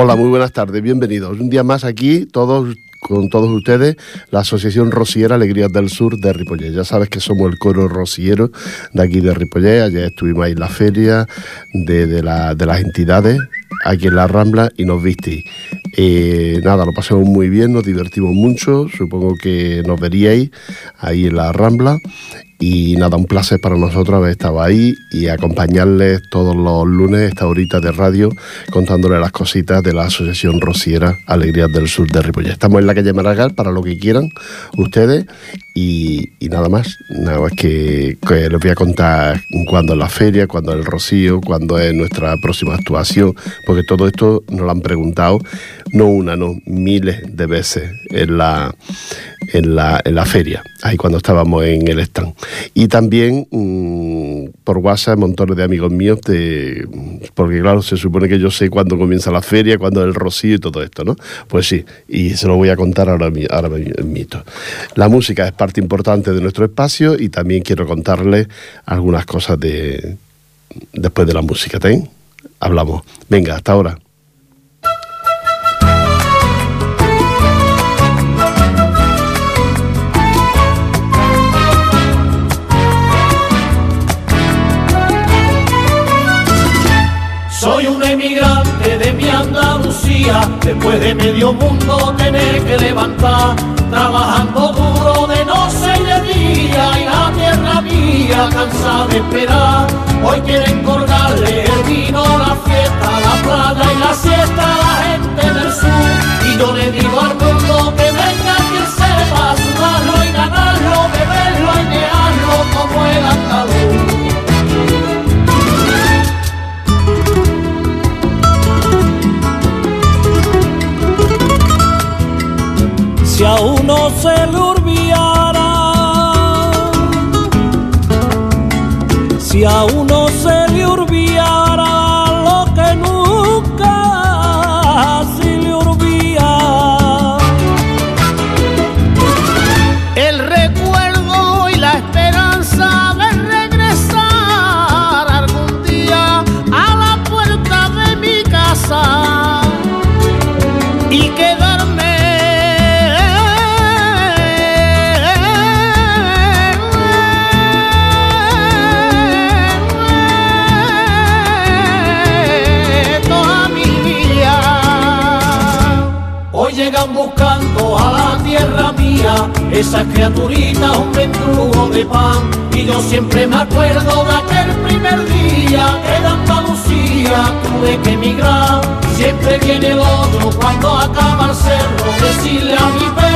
Hola, muy buenas tardes, bienvenidos. Un día más aquí, todos con todos ustedes, la Asociación Rociera Alegrías del Sur de Ripollé. Ya sabes que somos el coro rociero de aquí de Ripollé. Ayer estuvimos ahí en la feria de, las entidades aquí en la Rambla y nos visteis. Eh, nada, lo pasamos muy bien, nos divertimos mucho, supongo que nos veríais ahí en la Rambla y nada, un placer para nosotros haber estado ahí y acompañarles todos los lunes esta horita de radio contándoles las cositas de la Asociación Rociera Alegrías del Sur de Ripollet. Estamos en la calle Maragall para lo que quieran ustedes y, nada más. Nada más que, les voy a contar cuándo es la feria, cuándo es el rocío, cuándo es nuestra próxima actuación, porque todo esto nos lo han preguntado no una, no, miles de veces en la, en la, en la feria, ahí cuando estábamos en el stand. Y también mmm, por WhatsApp, montones de amigos míos, porque claro, se supone que yo sé cuándo comienza la feria, cuándo es el rocío y todo esto, ¿no? Pues sí, y se lo voy a contar ahora, ahora mito. La música es parte importante de nuestro espacio y también quiero contarles algunas cosas de después de la música. ¿ten? Hablamos. Venga, hasta ahora. Después de medio mundo tener que levantar, trabajando duro de noche y de día, y la tierra mía cansada de esperar. Hoy quieren colgarle el vino, la fiesta, la playa y la siesta a la gente del sur. Y yo le digo si a uno se le olvidara, si a uno yo siempre me acuerdo de aquel primer día que en Andalucía tuve que emigrar. Siempre viene el otro cuando acaba el cerro, decirle a mi perro,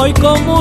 Soy como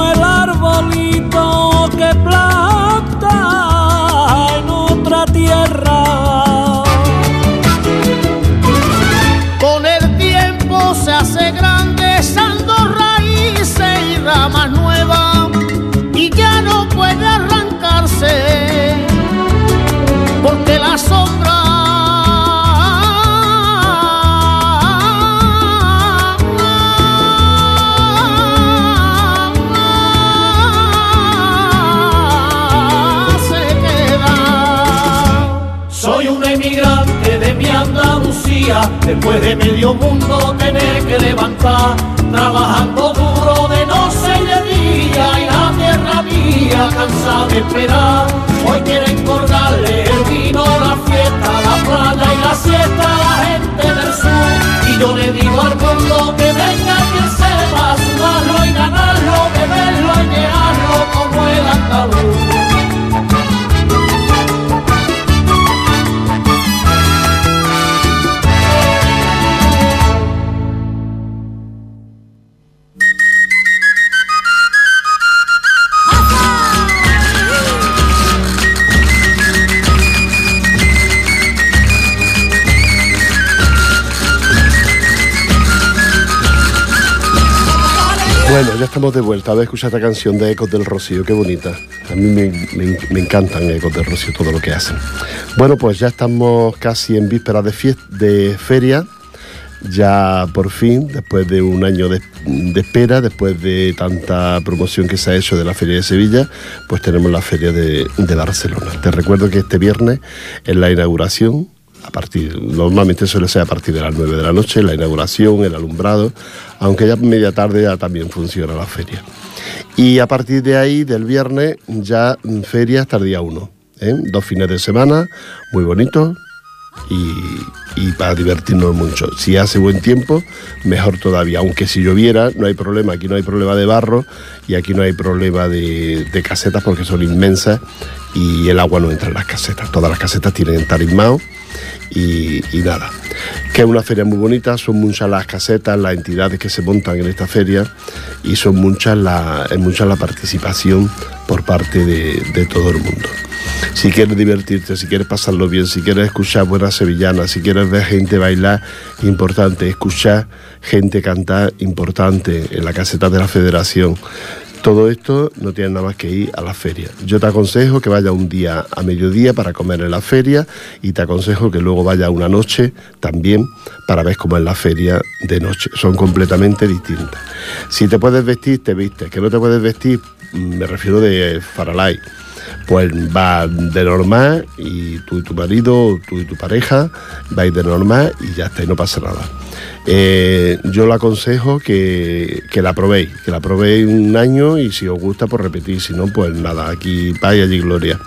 después de medio mundo tener que levantar, trabajando duro de noche y de día, y la tierra mía cansada de esperar. Hoy quieren colgarle el vino, la fiesta, la playa y la siesta a la gente del sur. Y yo le digo al mundo que venga quien sepa sudarlo y ganarlo, beberlo y negarlo como el andaluz. Estamos de vuelta. A ver, escucha esta canción de Ecos del Rocío, qué bonita. A mí me, encantan Ecos del Rocío, todo lo que hacen. Bueno, pues ya estamos casi en vísperas de, feria. Ya por fin, después de un año de, espera, después de tanta promoción que se ha hecho de la Feria de Sevilla, pues tenemos la Feria de Barcelona. Te recuerdo que este viernes es la inauguración a partir, normalmente suele ser a partir de las 9 de la noche, la inauguración, el alumbrado, aunque ya media tarde ya también funciona la feria. Y a partir de ahí, del viernes, ya feria hasta el día 1. ¿eh? Dos fines de semana, muy bonitos y, para divertirnos mucho. Si hace buen tiempo, mejor todavía. Aunque si lloviera, no hay problema. Aquí no hay problema de barro y aquí no hay problema de, casetas porque son inmensas y el agua no entra en las casetas. Todas las casetas tienen tarismao y, nada. Que es una feria muy bonita, son muchas las casetas, las entidades que se montan en esta feria y son muchas la, es mucha la participación por parte de, todo el mundo. Si quieres divertirte, si quieres pasarlo bien, si quieres escuchar buenas sevillanas, si quieres ver gente bailar, importante, escuchar gente cantar, importante, en la caseta de la federación, todo esto no tiene nada más que ir a la feria. Yo te aconsejo que vaya un día a mediodía para comer en la feria y te aconsejo que luego vaya una noche también para ver cómo es la feria de noche. Son completamente distintas. Si te puedes vestir, te vistes. Que no te puedes vestir, me refiero de faralay. Pues va de normal y tú y tu marido, tú y tu pareja vais de normal y ya está, y no pasa nada. Eh, yo le aconsejo que, la probéis, que la probéis un año y si os gusta, pues repetir, si no, pues nada, aquí paz y allí gloria.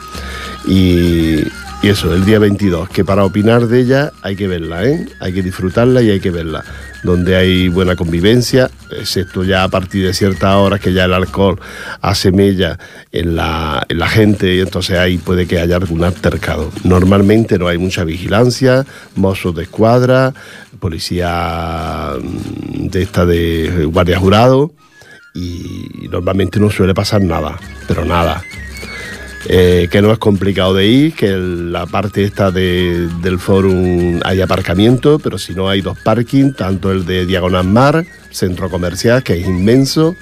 Y, y eso, el día 22, que para opinar de ella hay que verla, ¿eh? hay que disfrutarla y hay que verla donde hay buena convivencia, excepto ya a partir de ciertas horas que ya el alcohol hace mella en la, en la gente y entonces ahí puede que haya algún altercado. Normalmente no hay mucha vigilancia, mozos de escuadra, policía mm, de esta de guardia jurado y normalmente no suele pasar nada, pero nada. Eh, que no es complicado de ir, que la parte esta del forum hay aparcamiento, pero si no hay dos parking, tanto el de Diagonal Mar, centro comercial, que es inmenso,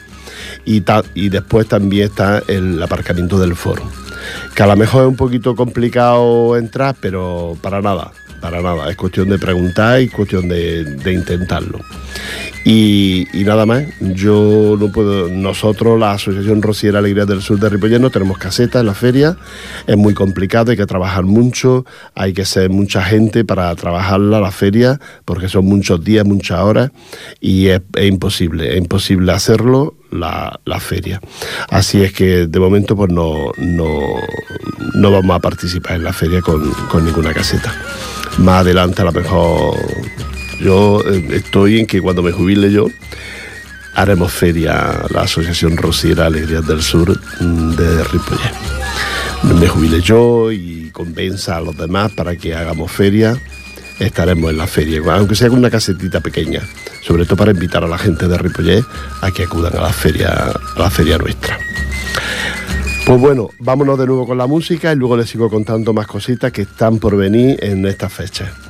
y, y después también está el aparcamiento del forum. Que a lo mejor es un poquito complicado entrar, pero para nada, para nada. Es cuestión de preguntar y cuestión de, de intentarlo. Y, nada más, yo no puedo, nosotros, la Asociación Rociera Alegría del Sur de Ripollet, no tenemos caseta en la feria, es muy complicado, hay que trabajar mucho, hay que ser mucha gente para trabajarla la feria, porque son muchos días, muchas horas, y es, imposible, es imposible hacerlo la, feria. Así es que de momento pues no, no, vamos a participar en la feria con, con ninguna caseta. Más adelante a lo mejor yo eh, estoy en que cuando me jubile yo, haremos feria la Asociación Rociera Alegrías del Sur mm, de Ripollet. Me jubile yo y convenza a los demás para que hagamos feria. Estaremos en la feria, aunque sea con una casetita pequeña, sobre todo para invitar a la gente de Ripollet a que acudan a la feria, a la feria nuestra. Pues bueno, vámonos de nuevo con la música y luego les sigo contando más cositas que están por venir en estas fechas.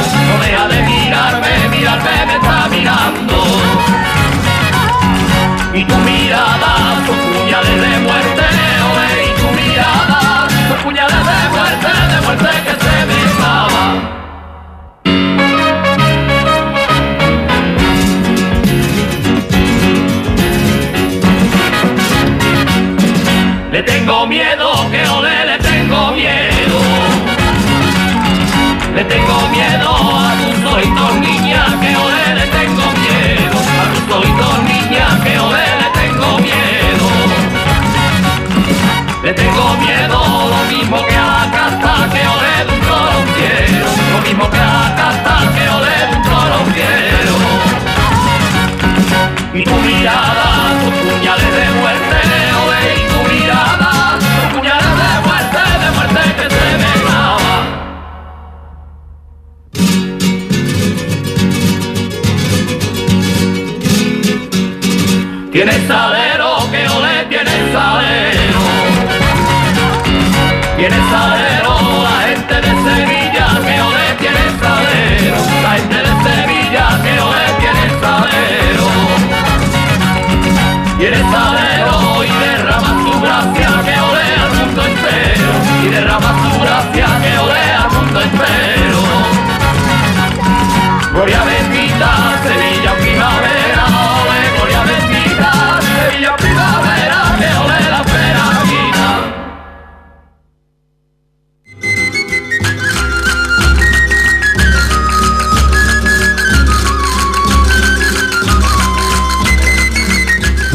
No deja de mirarme, mirarme me está mirando. Y tu mirada,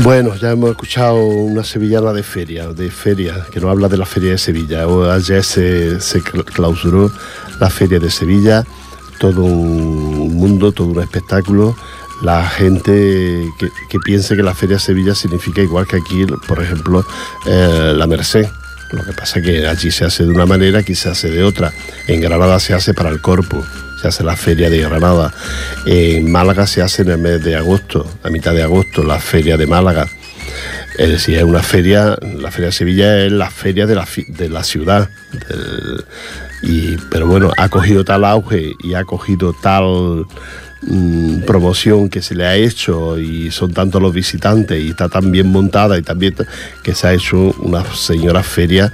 Bueno, ya hemos escuchado una sevillana de feria, de feria, que nos habla de la feria de Sevilla. Ayer se, se cl- clausuró la feria de Sevilla, todo un mundo, todo un espectáculo. La gente que, que piense que la feria de Sevilla significa igual que aquí, por ejemplo, eh, la Merced. Lo que pasa es que allí se hace de una manera, aquí se hace de otra. En Granada se hace para el corpus, se hace la feria de Granada. En Málaga se hace en el mes de agosto, a mitad de agosto, la feria de Málaga. Es decir, es una feria, la feria de Sevilla es la feria de la, de la ciudad. y, pero bueno, ha cogido tal auge y ha cogido tal mm, promoción que se le ha hecho y son tantos los visitantes y está tan bien montada y también que se ha hecho una señora feria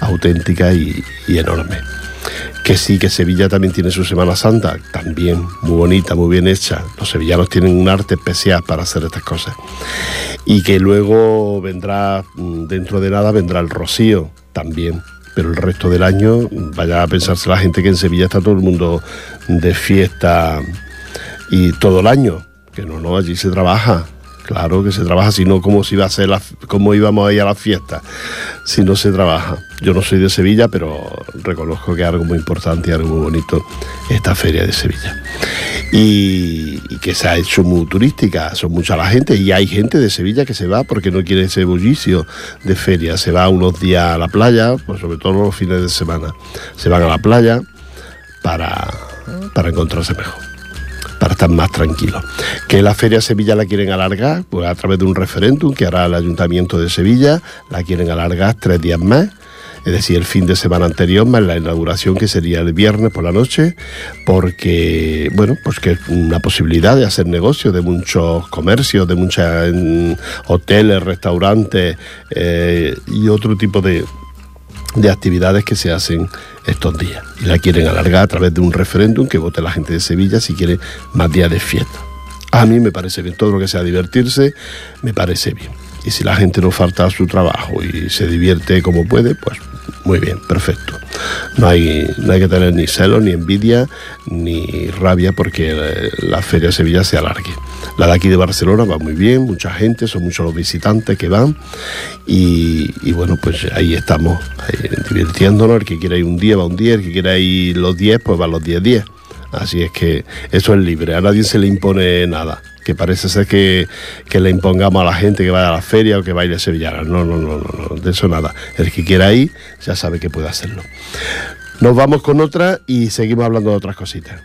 auténtica y, y enorme. Que sí, que Sevilla también tiene su Semana Santa, también muy bonita, muy bien hecha. Los sevillanos tienen un arte especial para hacer estas cosas. Y que luego vendrá, mm, dentro de nada, vendrá el Rocío también. Pero el resto del año, vaya a pensarse la gente que en Sevilla está todo el mundo de fiesta y todo el año. Que no, no, allí se trabaja. Claro que se trabaja, si no, ¿cómo, iba a hacer la, cómo íbamos a ir a la fiesta? Si no se trabaja. Yo no soy de Sevilla, pero reconozco que es algo muy importante y algo muy bonito esta feria de Sevilla. Y, y que se ha hecho muy turística, son mucha la gente y hay gente de Sevilla que se va porque no quiere ese bullicio de feria, se va unos días a la playa, pues sobre todo los fines de semana, se van a la playa para, para encontrarse mejor para estar más tranquilos. Que la Feria Sevilla la quieren alargar, pues a través de un referéndum que hará el Ayuntamiento de Sevilla, la quieren alargar tres días más, es decir, el fin de semana anterior más la inauguración que sería el viernes por la noche, porque, bueno, pues que es una posibilidad de hacer negocio de muchos comercios, de muchos hoteles, restaurantes eh, y otro tipo de, de actividades que se hacen estos días. Y la quieren alargar a través de un referéndum que vote la gente de Sevilla si quiere más días de fiesta. A mí me parece bien, todo lo que sea divertirse, me parece bien. Y si la gente no falta a su trabajo y se divierte como puede, pues muy bien, perfecto. No hay, no hay que tener ni celos, ni envidia, ni rabia porque eh, la Feria de Sevilla se alargue. La de aquí de Barcelona va muy bien, mucha gente, son muchos los visitantes que van y, bueno, pues ahí estamos, eh, divirtiéndonos. El que quiera ir un día va un día, el que quiera ir los 10, pues va los 10 días. Así es que eso es libre, a nadie se le impone nada. Que parece ser que, que le impongamos a la gente que vaya a la feria o que baile sevillana. No, no, no, no, no, de eso nada. El que quiera ir ya sabe que puede hacerlo. Nos vamos con otra y seguimos hablando de otras cositas.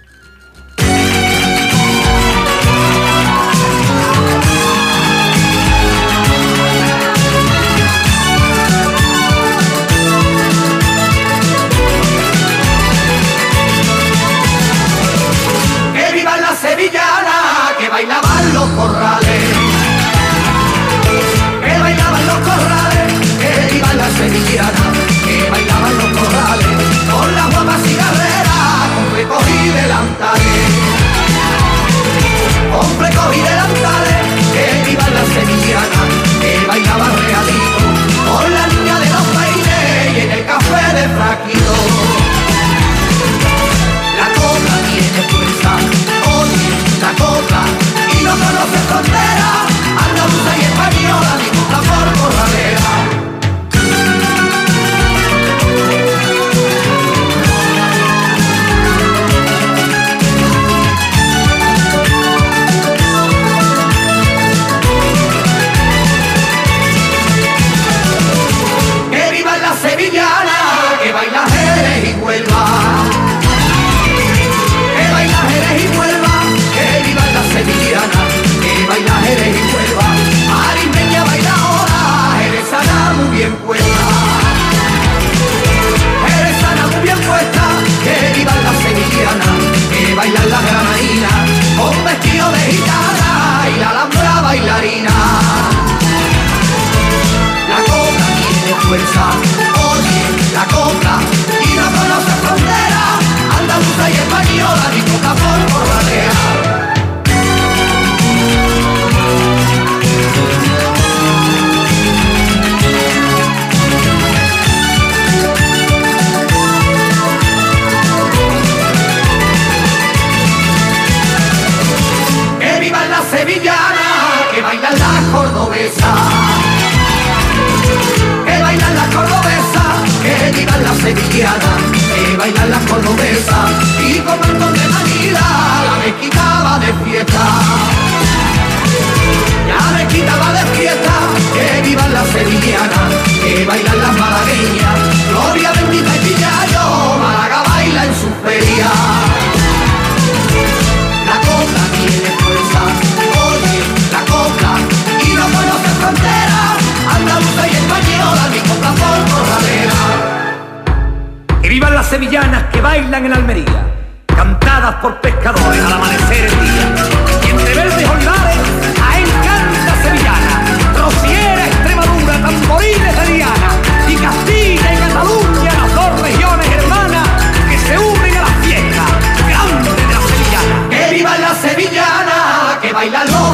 Bailaban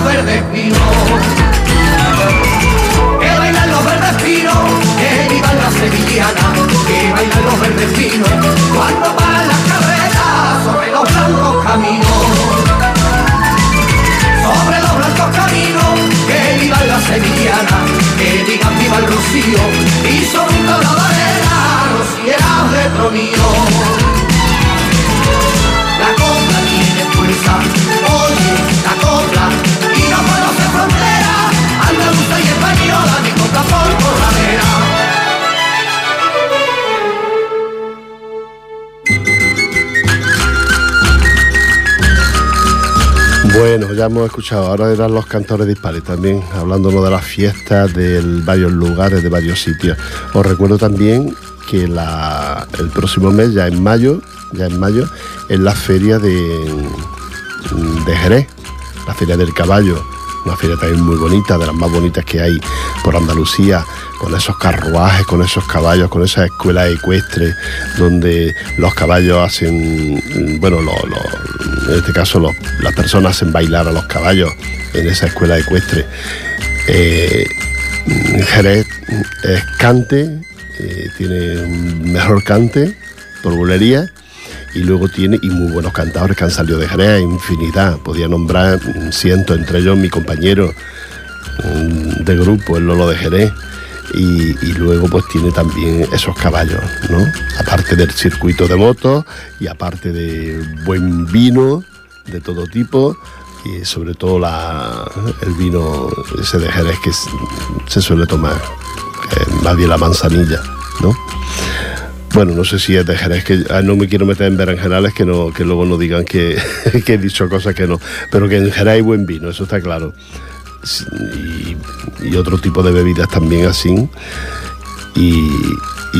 verdes pinos. Que bailan los verdes pinos, que vivan las sevillanas, que bailan los verdes pinos. Cuando van las carreras sobre los blancos caminos. Sobre los blancos caminos, que vivan las sevillanas, que digan viva el rocío. Y un tablado de arena, rocieras de tronillo. Bueno, ya hemos escuchado, ahora eran los cantores dispares también, hablándonos de las fiestas de varios lugares, de varios sitios. Os recuerdo también que el próximo mes, ya en mayo, ya en mayo, es la feria de, de Jerez, la feria del caballo, una feria también muy bonita, de las más bonitas que hay por Andalucía, con esos carruajes, con esos caballos, con esas escuelas ecuestres, donde los caballos hacen, bueno, en este caso las personas hacen bailar a los caballos en esa escuela ecuestre. Eh, Jerez es cante, eh, tiene un mejor cante por bulería y luego tiene y muy buenos cantadores que han salido de Jerez, infinidad. Podía nombrar cientos, entre ellos mi compañero mm, de grupo, el Lolo de Jerez. Y, luego pues tiene también esos caballos, ¿no? Aparte del circuito de motos y aparte de buen vino de todo tipo y sobre todo el vino ese de Jerez que se suele tomar, eh, más bien la manzanilla, ¿no? Bueno, no sé si es de Jerez, que ah, no me quiero meter en berenjenales que, no, que luego no digan que, que he dicho cosas que no, pero que en Jerez hay buen vino, eso está claro. Y otro tipo de bebidas también así. Y,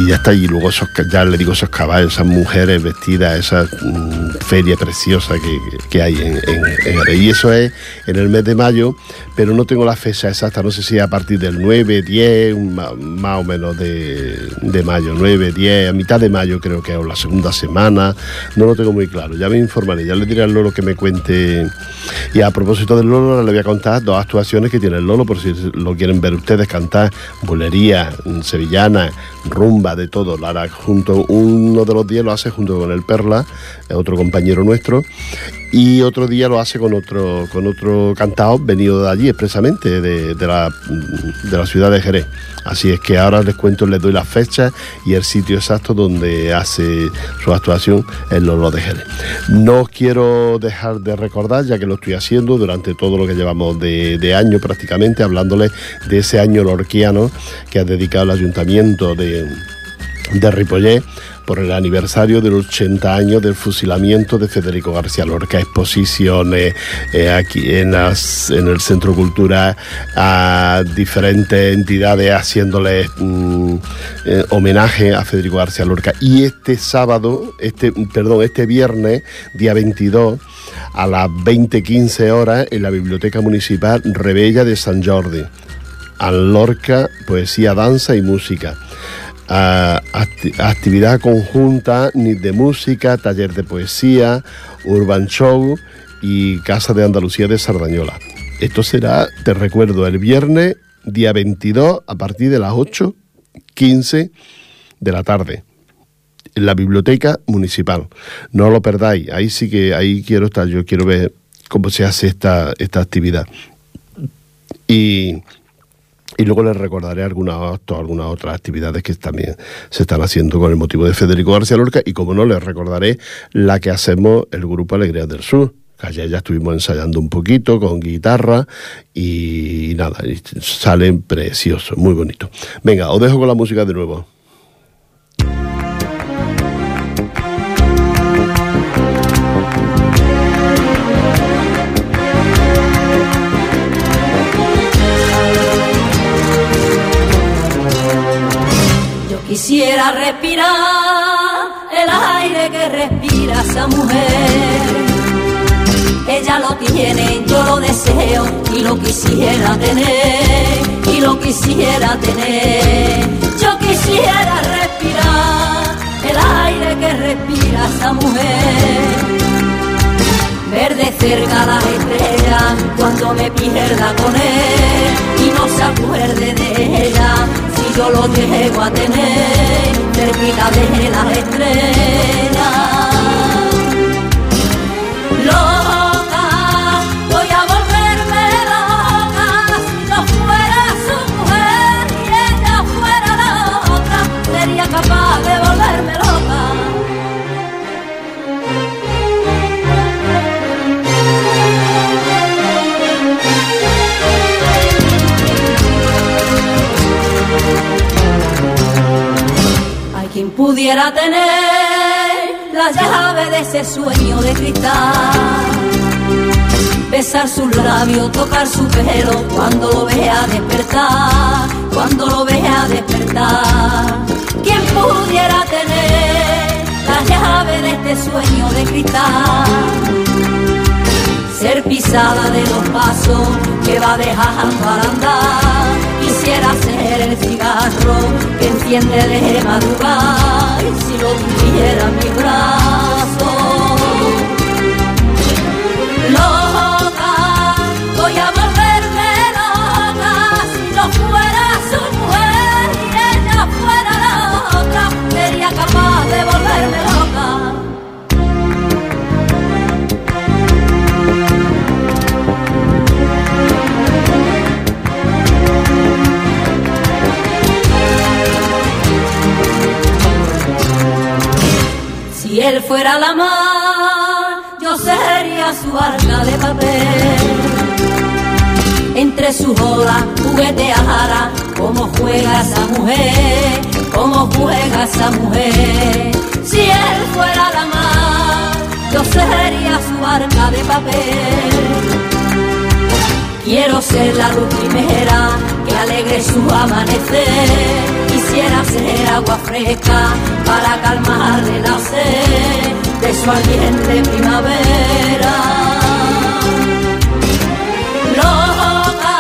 ya está, y luego esos, ya le digo, esos caballos, esas mujeres vestidas, esa mm, feria preciosa que, que hay en, en. Y eso es en el mes de mayo, pero no tengo la fecha exacta, no sé si a partir del 9, 10, ma- más o menos de, de mayo, 9, 10, a mitad de mayo creo que o la segunda semana, no lo tengo muy claro, ya me informaré, ya le diré al Lolo que me cuente. Y a propósito del Lolo, ahora le voy a contar dos actuaciones que tiene el Lolo, por si lo quieren ver ustedes, cantar bulería, mm, sevillana, rumba, de todo. Lo hará junto, uno de los días lo hace junto con el Perla, eh, otro compañero nuestro, y otro día lo hace con otro, con otro cantado venido de allí expresamente, de, de la, de la ciudad de Jerez. Así es que ahora les cuento, les doy las fechas y el sitio exacto donde hace su actuación en Lolo de Jerez. No os quiero dejar de recordar, ya que lo estoy haciendo durante todo lo que llevamos de, de año prácticamente, hablándoles de ese año lorquiano que ha dedicado el ayuntamiento de, de Ripollet por el aniversario de los 80 años del fusilamiento de Federico García Lorca, exposiciones eh, aquí en, las- en el Centro Cultural a diferentes entidades haciéndoles mm, eh, homenaje a Federico García Lorca. Y este sábado, este, perdón, este viernes, día 22, a las 20.15 horas, en la Biblioteca Municipal Rebella de San Jordi. Al Lorca, poesía, danza y música. Actividad conjunta, de música, taller de poesía, urban show y Casa de Andalucía de Sardañola. Esto será, te recuerdo, el viernes día 22 a partir de las 8.15 de la tarde en la biblioteca municipal. No lo perdáis, ahí sí que ahí quiero estar, yo quiero ver cómo se hace esta, esta actividad. Y, luego les recordaré algunas, algunas otras actividades que también se están haciendo con el motivo de Federico García Lorca y como no les recordaré la que hacemos el grupo Alegría del Sur. Ayer ya estuvimos ensayando un poquito con guitarra y nada, salen preciosos, muy bonito. Venga, os dejo con la música de nuevo. Quisiera respirar el aire que respira esa mujer. Ella lo tiene, yo lo deseo y lo quisiera tener, y lo quisiera tener. Yo quisiera respirar el aire que respira esa mujer. Verde cerca las estrellas cuando me pierda con él y no se acuerde de ella yo lo llego a tener cerquita de las estrellas. Pudiera tener la llave de ese sueño de cristal. Besar sus labios, tocar su pelo cuando lo vea despertar, cuando lo vea despertar. ¿Quién pudiera tener la llave de este sueño de cristal? ser pisada de los pasos que va dejando al andar. Quisiera ser el cigarro que enciende de madrugada y si lo tuviera en mi brazo. Él fuera la mar, yo sería su arca de papel. Entre sus olas jugueteara como juega esa mujer, como juega esa mujer. Si él fuera la mar, yo sería su arca de papel. Quiero ser la luz primera que alegre su amanecer quisiera ser agua fresca para calmarle la sed de su ardiente primavera. Loca,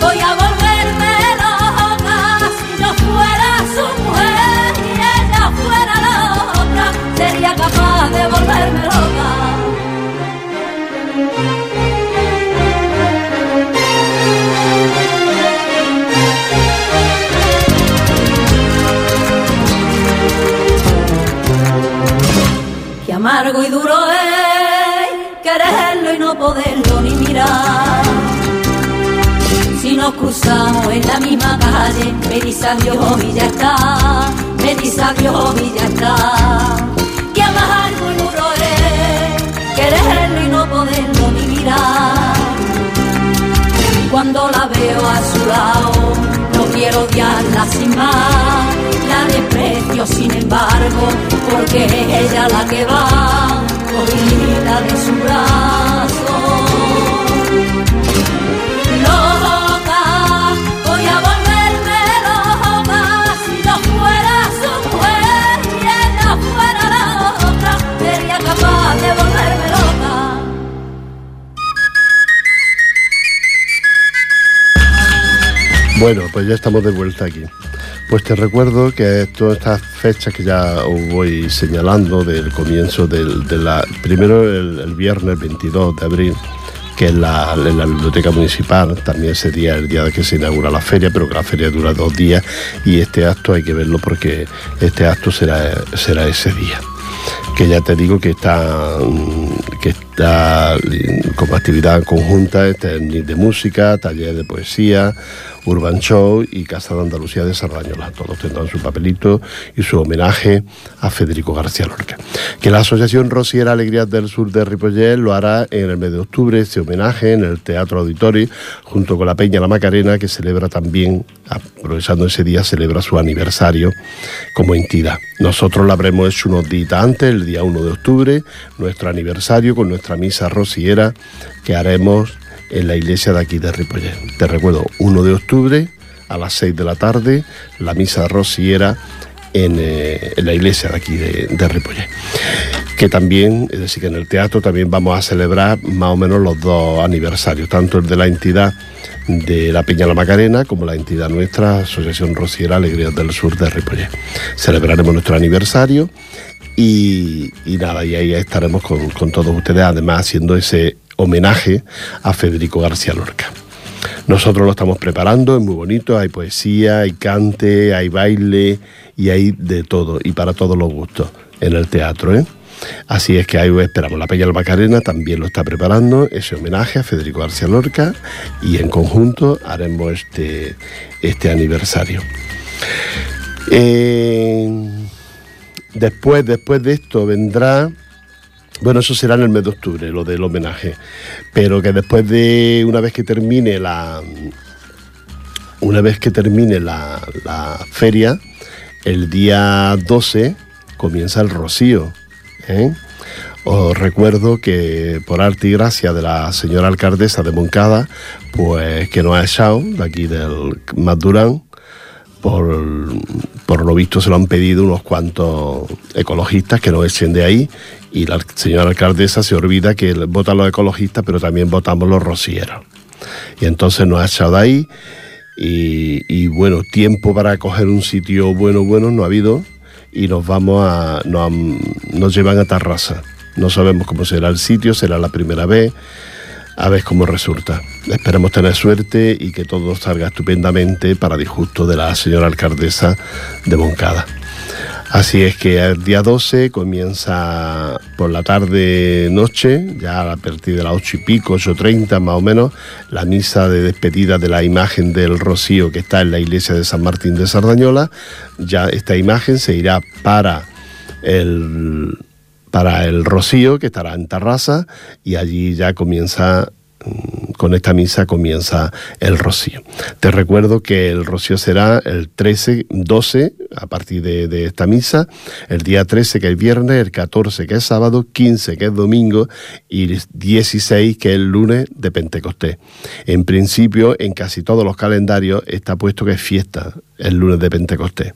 voy a volverme loca si yo fuera su mujer y ella fuera la otra, sería capaz de volverme loca. Amargo y duro es quererlo y no poderlo ni mirar. Si nos cruzamos en la misma calle, me dice adiós y ya está, me dice adiós y ya está. Que amargo y duro es quererlo y no poderlo ni mirar. Cuando la veo a su lado, no quiero odiarla sin más la desprecio sin embargo, porque es ella la que va vida de su brazo. Loca, voy a volverme loca, si yo fuera su mujer y ella fuera la otra, sería capaz de volverme Bueno, pues ya estamos de vuelta aquí. Pues te recuerdo que todas estas fechas que ya os voy señalando del comienzo del. Primero el, viernes 22 de abril, que es en la biblioteca municipal, también sería el día que se inaugura la feria, pero que la feria dura dos días y este acto hay que verlo porque este acto será, será ese día que ya te digo que está, que está como actividad conjunta este, de música, taller de poesía, Urban Show y Casa de Andalucía de Sardañola. Todos tendrán su papelito y su homenaje a Federico García Lorca. Que la Asociación Rosiera Alegrías del Sur de Ripollet lo hará en el mes de octubre, este homenaje en el Teatro Auditorio, junto con la Peña La Macarena, que celebra también, aprovechando ese día, celebra su aniversario como entidad. Nosotros lo habremos hecho unos días antes, el día 1 de octubre, nuestro aniversario con nuestra misa rociera que haremos en la iglesia de aquí de Ripollet. Te recuerdo, 1 de octubre a las 6 de la tarde, la misa rociera en, eh, en, la iglesia de aquí de, de. Que también, es decir, que en el teatro también vamos a celebrar más o menos los dos aniversarios, tanto el de la entidad de la Peña La Macarena como la entidad nuestra, Asociación Rociera Alegrías del Sur de Ripollet. Celebraremos nuestro aniversario y, nada, y ahí estaremos con todos ustedes, además haciendo ese homenaje a Federico García Lorca. Nosotros lo estamos preparando, es muy bonito, hay poesía, hay cante, hay baile y hay de todo y para todos los gustos en el teatro. ¿eh? Así es que ahí esperamos. La Peña Macarena también lo está preparando, ese homenaje a Federico García Lorca y en conjunto haremos este, este aniversario. Eh, después, después de esto vendrá bueno, eso será en el mes de octubre, lo del homenaje. Pero que después de una vez que termine la. Una vez que termine la, feria, el día 12 comienza el rocío. ¿eh? Os recuerdo que por arte y gracia de la señora alcaldesa de Moncada, pues que nos ha echado de aquí del Madurán, por, por lo visto se lo han pedido unos cuantos ecologistas que nos echen de ahí y la señora alcaldesa se olvida que votan los ecologistas, pero también votamos los rocieros. Y entonces nos ha echado ahí y, bueno, tiempo para coger un sitio bueno, bueno no ha habido y nos vamos a, nos llevan a Tarrasa. No sabemos cómo será el sitio, será la primera vez, a ver cómo resulta. Esperemos tener suerte y que todo salga estupendamente para disgusto de la señora alcaldesa de Moncada. Así es que el día 12 comienza por la tarde-noche, ya a partir de las 8 y pico, 8.30 más o menos, la misa de despedida de la imagen del Rocío que está en la iglesia de San Martín de Sardañola. Ya esta imagen se irá para el, para el Rocío, que estará en Tarrasa, y allí ya comienza Mm, con esta misa comienza el rocío. Te recuerdo que el rocío será el 13, 12 a partir de, esta misa, el día 13 que es viernes, el 14 que es sábado, 15 que es domingo y 16 que es lunes de Pentecostés. En principio, en casi todos los calendarios está puesto que es fiesta el lunes de Pentecostés.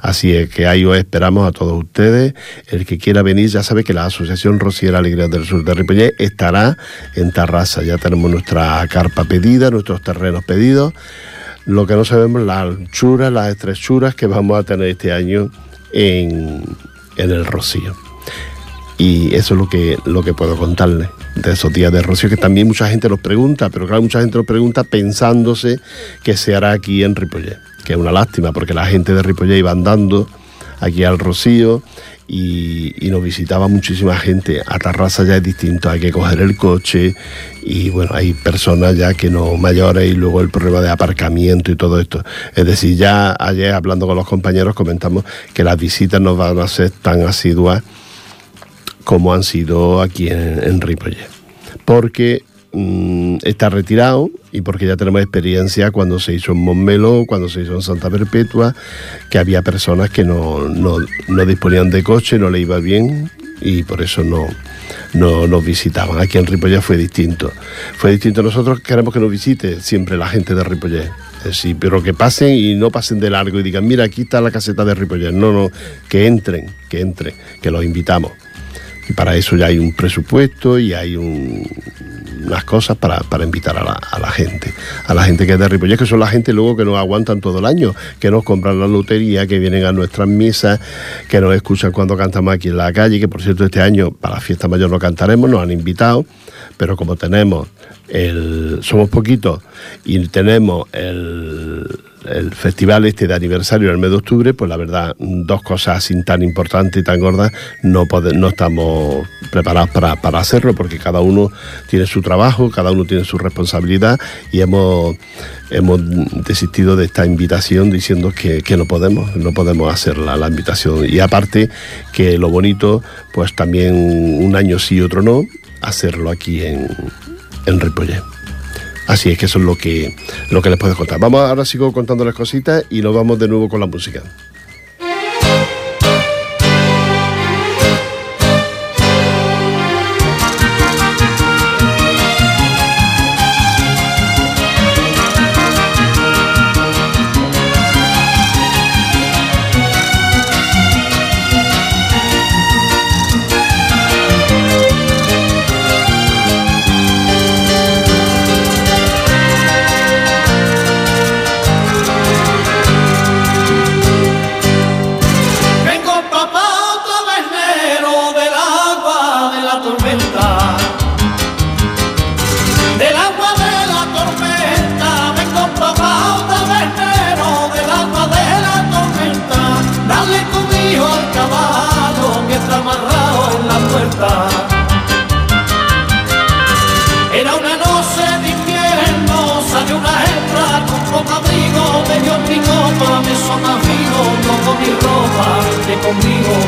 Así es que ahí os esperamos a todos ustedes. El que quiera venir ya sabe que la Asociación Rociera Alegría del Sur de Ripollet estará en Tarrasa. Ya tenemos nuestra carpa pedida, nuestros terrenos pedidos. Lo que no sabemos, las anchuras, las estrechuras que vamos a tener este año en, en el Rocío. Y eso es lo que, lo que puedo contarles de esos días de Rocío, que también mucha gente nos pregunta, pero claro, mucha gente nos pregunta pensándose que se hará aquí en Ripollet, que es una lástima, porque la gente de Ripollet iba andando aquí al Rocío y, nos visitaba muchísima gente. A Tarrasa ya es distinto, hay que coger el coche y bueno, hay personas ya que no mayores y luego el problema de aparcamiento y todo esto. Es decir, ya ayer hablando con los compañeros comentamos que las visitas no van a ser tan asiduas como han sido aquí en, en. Porque mm, está retirado y porque ya tenemos experiencia cuando se hizo en Montmeló, cuando se hizo en Santa Perpetua, que había personas que no, no, disponían de coche, no le iba bien y por eso no, no nos visitaban. Aquí en Ripollet fue distinto. Fue distinto. Nosotros queremos que nos visite siempre la gente de Ripollet. Sí, pero que pasen y no pasen de largo y digan, mira, aquí está la caseta de Ripollet. No, no, que entren, que entren, que los invitamos. Y para eso ya hay un presupuesto y hay un, unas cosas para, invitar a la, gente, a la gente que es de Ripollet, que son la gente luego que nos aguantan todo el año, que nos compran la lotería, que vienen a nuestras misas, que nos escuchan cuando cantamos aquí en la calle, que por cierto este año para la fiesta mayor no cantaremos, nos han invitado, pero como tenemos el, somos poquitos y tenemos el el festival este de aniversario en el mes de octubre, pues la verdad, dos cosas así tan importantes y tan gordas, no, no estamos preparados para, hacerlo, porque cada uno tiene su trabajo, cada uno tiene su responsabilidad y hemos, hemos desistido de esta invitación diciendo que, no podemos, no podemos hacer la, la, invitación. Y aparte que lo bonito, pues también un año sí y otro no, hacerlo aquí en, en Ripollet. Así es que eso es lo que, lo que les puedo contar. Vamos, ahora sigo contándoles cositas y nos vamos de nuevo con la música. conmigo.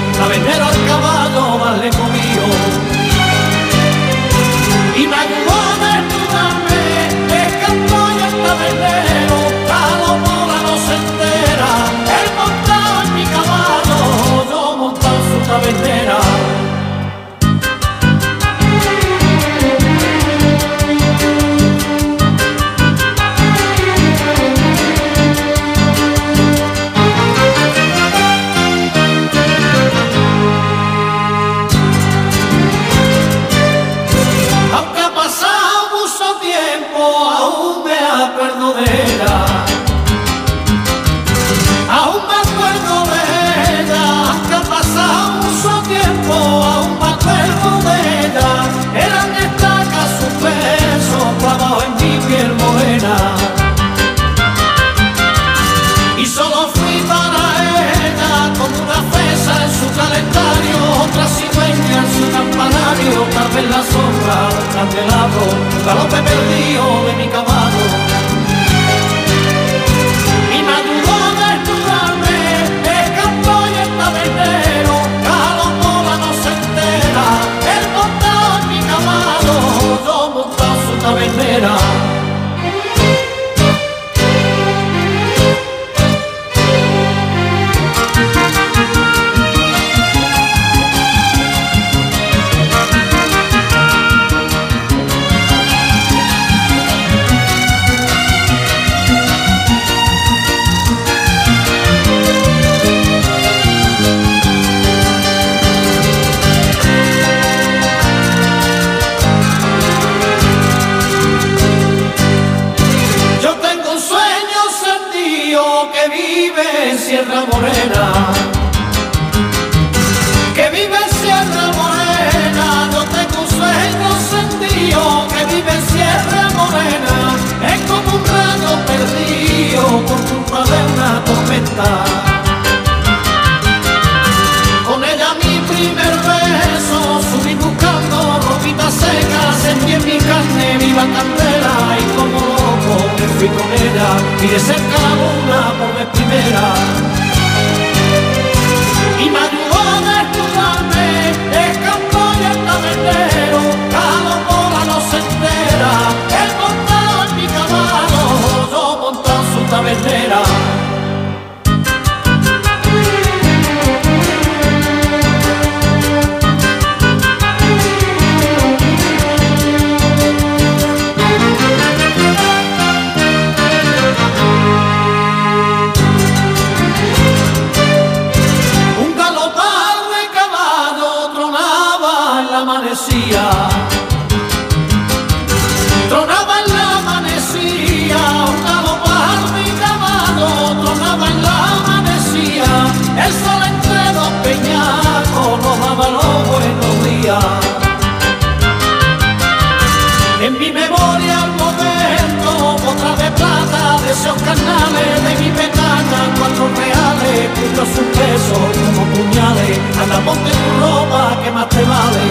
no es un peso como puñales, anda ponte tu ropa que más te vale.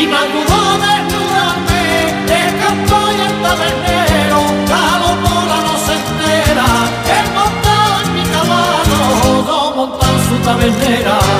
Y me ayudó a desnudarme de campo y el tabernero, Calomora no se entera, he montado en mi caballo, no montado su tabernera.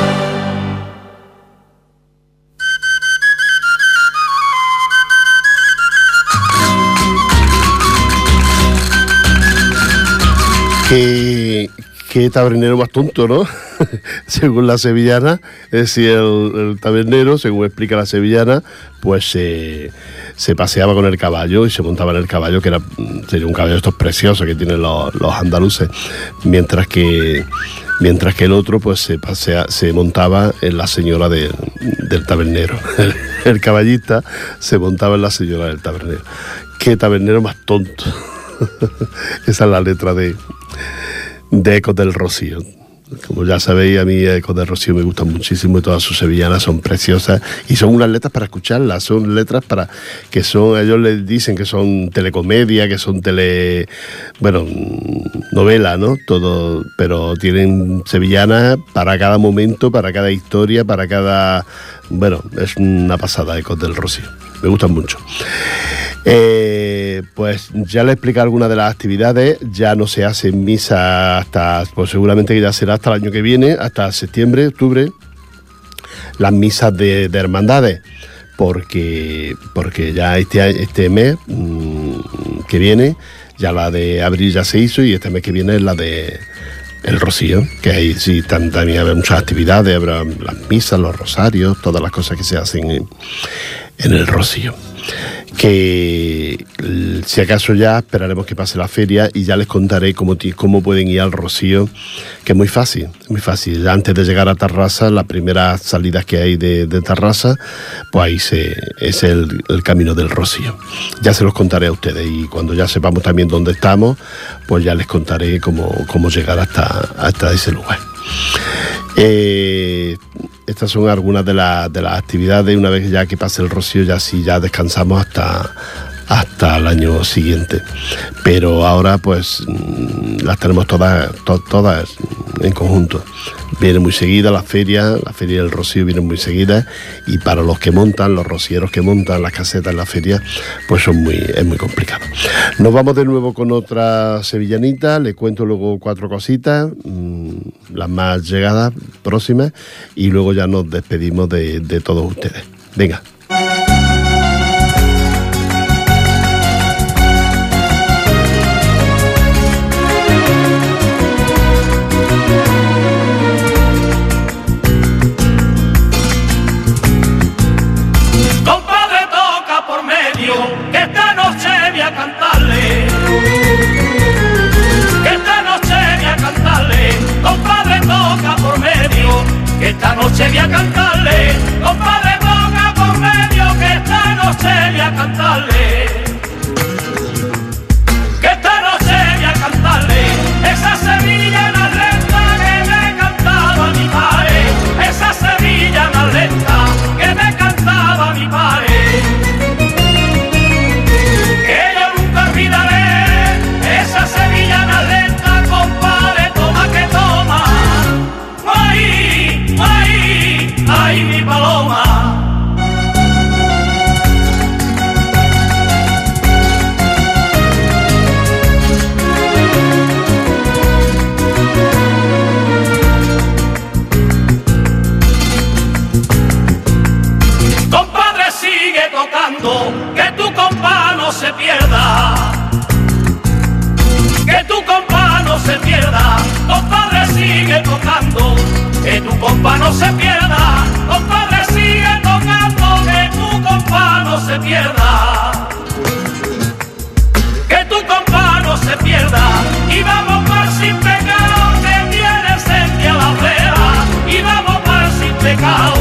Qué, tabernero más tonto, ¿no? según la sevillana, es decir, el, tabernero, según explica la sevillana, pues se, se paseaba con el caballo y se montaba en el caballo, que era sería un caballo estos preciosos que tienen los, andaluces, mientras que mientras que el otro pues se montaba en la señora de- del tabernero. El, el caballista se montaba en la señora del tabernero. Qué tabernero más tonto. Esa es la letra de, de Ecos del Rocío. Como ya sabéis, a mí Ecos del Rocío me gustan muchísimo y todas sus sevillanas son preciosas y son unas letras para escucharlas, son letras para que son, ellos les dicen que son telecomedia, que son tele, bueno, novela, ¿no? Todo, pero tienen sevillanas para cada momento, para cada historia, para cada, bueno, es una pasada Ecos del Rocío, me gustan mucho. Eh, pues ya le explicado algunas de las actividades, ya no se hace misa hasta, pues seguramente que ya será hasta el año que viene, hasta septiembre, octubre, las misas de, de hermandades, porque, porque ya este, este mes mm, que viene, ya la de abril ya se hizo y este mes que viene es la de el Rocío, que ahí sí tam- también habrá muchas actividades, habrá las misas, los rosarios, todas las cosas que se hacen en, en el Rocío. Que si acaso ya esperaremos que pase la feria y ya les contaré cómo, cómo pueden ir al Rocío, que es muy fácil, muy fácil. Antes de llegar a Tarrasa, las primeras salidas que hay de, de Tarrasa, pues ahí es el, el camino del Rocío. Ya se los contaré a ustedes y cuando ya sepamos también dónde estamos, pues ya les contaré cómo, cómo llegar hasta, hasta ese lugar. Eh, estas son algunas de, las- de las actividades. Una vez ya que pase el rocío, ya sí, ya descansamos hasta, hasta el año siguiente. Pero ahora, pues, mm, las tenemos todas, to- todas en conjunto. Viene muy seguida la feria, la feria del rocío viene muy seguida. Y para los que montan, los rocieros que montan las casetas en la feria, pues son muy, es muy complicado. Nos vamos de nuevo con otra sevillanita. Le cuento luego cuatro cositas, mm, las más llegadas, próximas. Y luego ya nos despedimos de, de todos ustedes. Venga. Esta noche voy a cantarle. Compadre, toca por medio, que esta noche voy a cantarle. Que tu compa no se pierda. Que tu compa no se pierda. Compadre, sigue tocando, que tu compa no se pierda. Compadre, sigue tocando, que tu compa no se pierda. Que tu compa no se pierda. Y vamos por sin pecado, que tiene encendida la vela. Y vamos por sin pecado,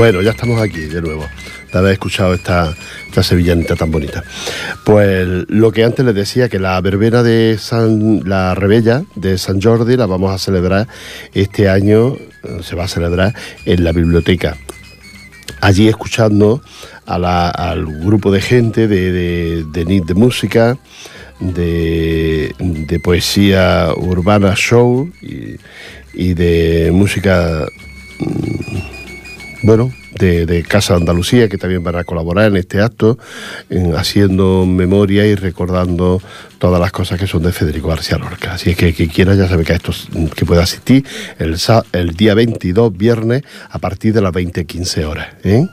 Bueno, ya estamos aquí de nuevo, de haber escuchado esta, esta sevillanita tan bonita. Pues lo que antes les decía, que la verbena de San, la rebella de San Jordi la vamos a celebrar este año, se va a celebrar en la biblioteca. Allí escuchando a la- al grupo de gente de, de, de NIT de música, de, de poesía urbana show y, y de música bueno, de, de Casa Andalucía, que también van a colaborar en este acto, en- haciendo memoria y recordando todas las cosas que son de Federico García Lorca. Así es que quien quiera ya sabe que, a estos, que puede asistir el, día 22, viernes, a partir de las 20.15 horas. ¿eh?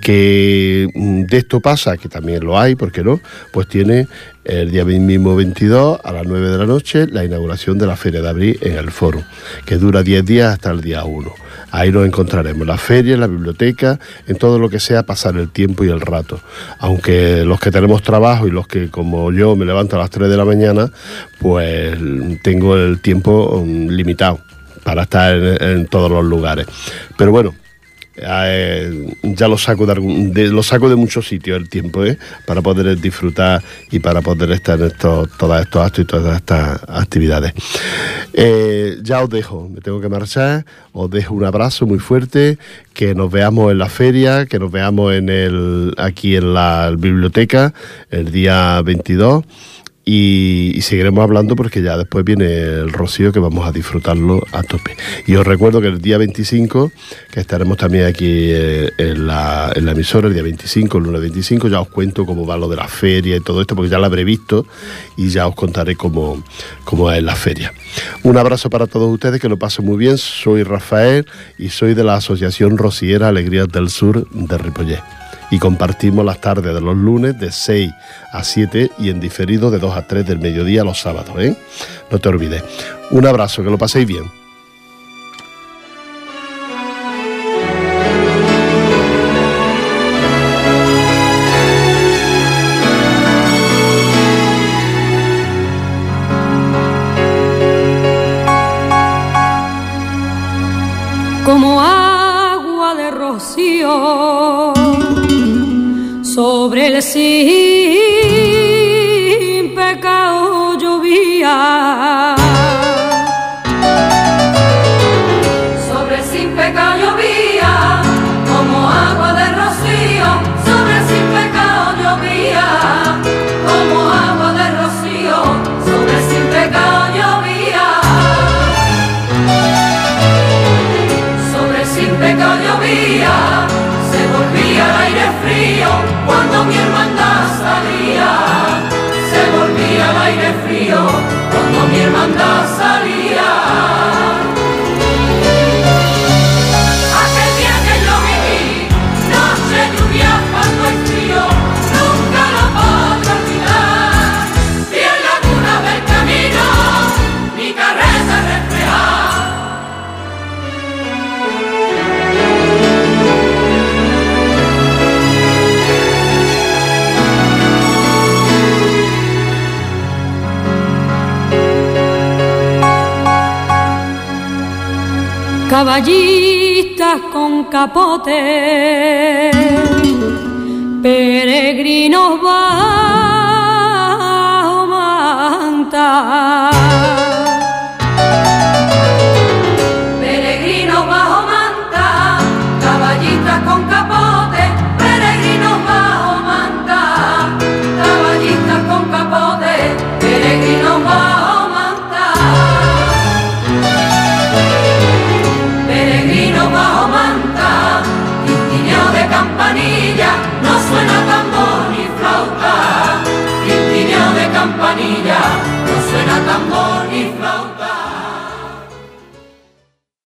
Que mm, de esto pasa, que también lo hay, ¿por qué no? Pues tiene el día mismo 22 a las 9 de la noche la inauguración de la Feria de Abril en el Foro, que dura 10 días hasta el día 1. Ahí nos encontraremos, en la feria, la biblioteca, en todo lo que sea pasar el tiempo y el rato. Aunque los que tenemos trabajo y los que, como yo, me levanto a las 3 de la mañana, pues tengo el tiempo mm, limitado para estar en, todos los lugares. Pero bueno, eh, ya lo saco de- lo saco de muchos sitios el tiempo ¿eh? para poder disfrutar y para poder estar en estos, todos estos actos y todas estas actividades. Eh, ya os dejo, me tengo que marchar, os dejo un abrazo muy fuerte, que nos veamos en la feria, que nos veamos en el, aquí en la biblioteca el día 22 y, seguiremos hablando porque ya después viene el rocío que vamos a disfrutarlo a tope. Y os recuerdo que el día 25, que estaremos también aquí eh, en, la, en la emisora, el día 25, el lunes 25, ya os cuento cómo va lo de la feria y todo esto, porque ya lo habré visto y ya os contaré cómo, cómo es la feria. Un abrazo para todos ustedes, que lo pasen muy bien. Soy Rafael y soy de la Asociación Rociera Alegrías del Sur de Ripollet y compartimos las tardes de los lunes de 6 a 7 y en diferido de 2 a 3 del mediodía los sábados. ¿eh? No te olvides. Un abrazo, que lo paséis bien. Caballistas con capote, campanilla, no suena tambor.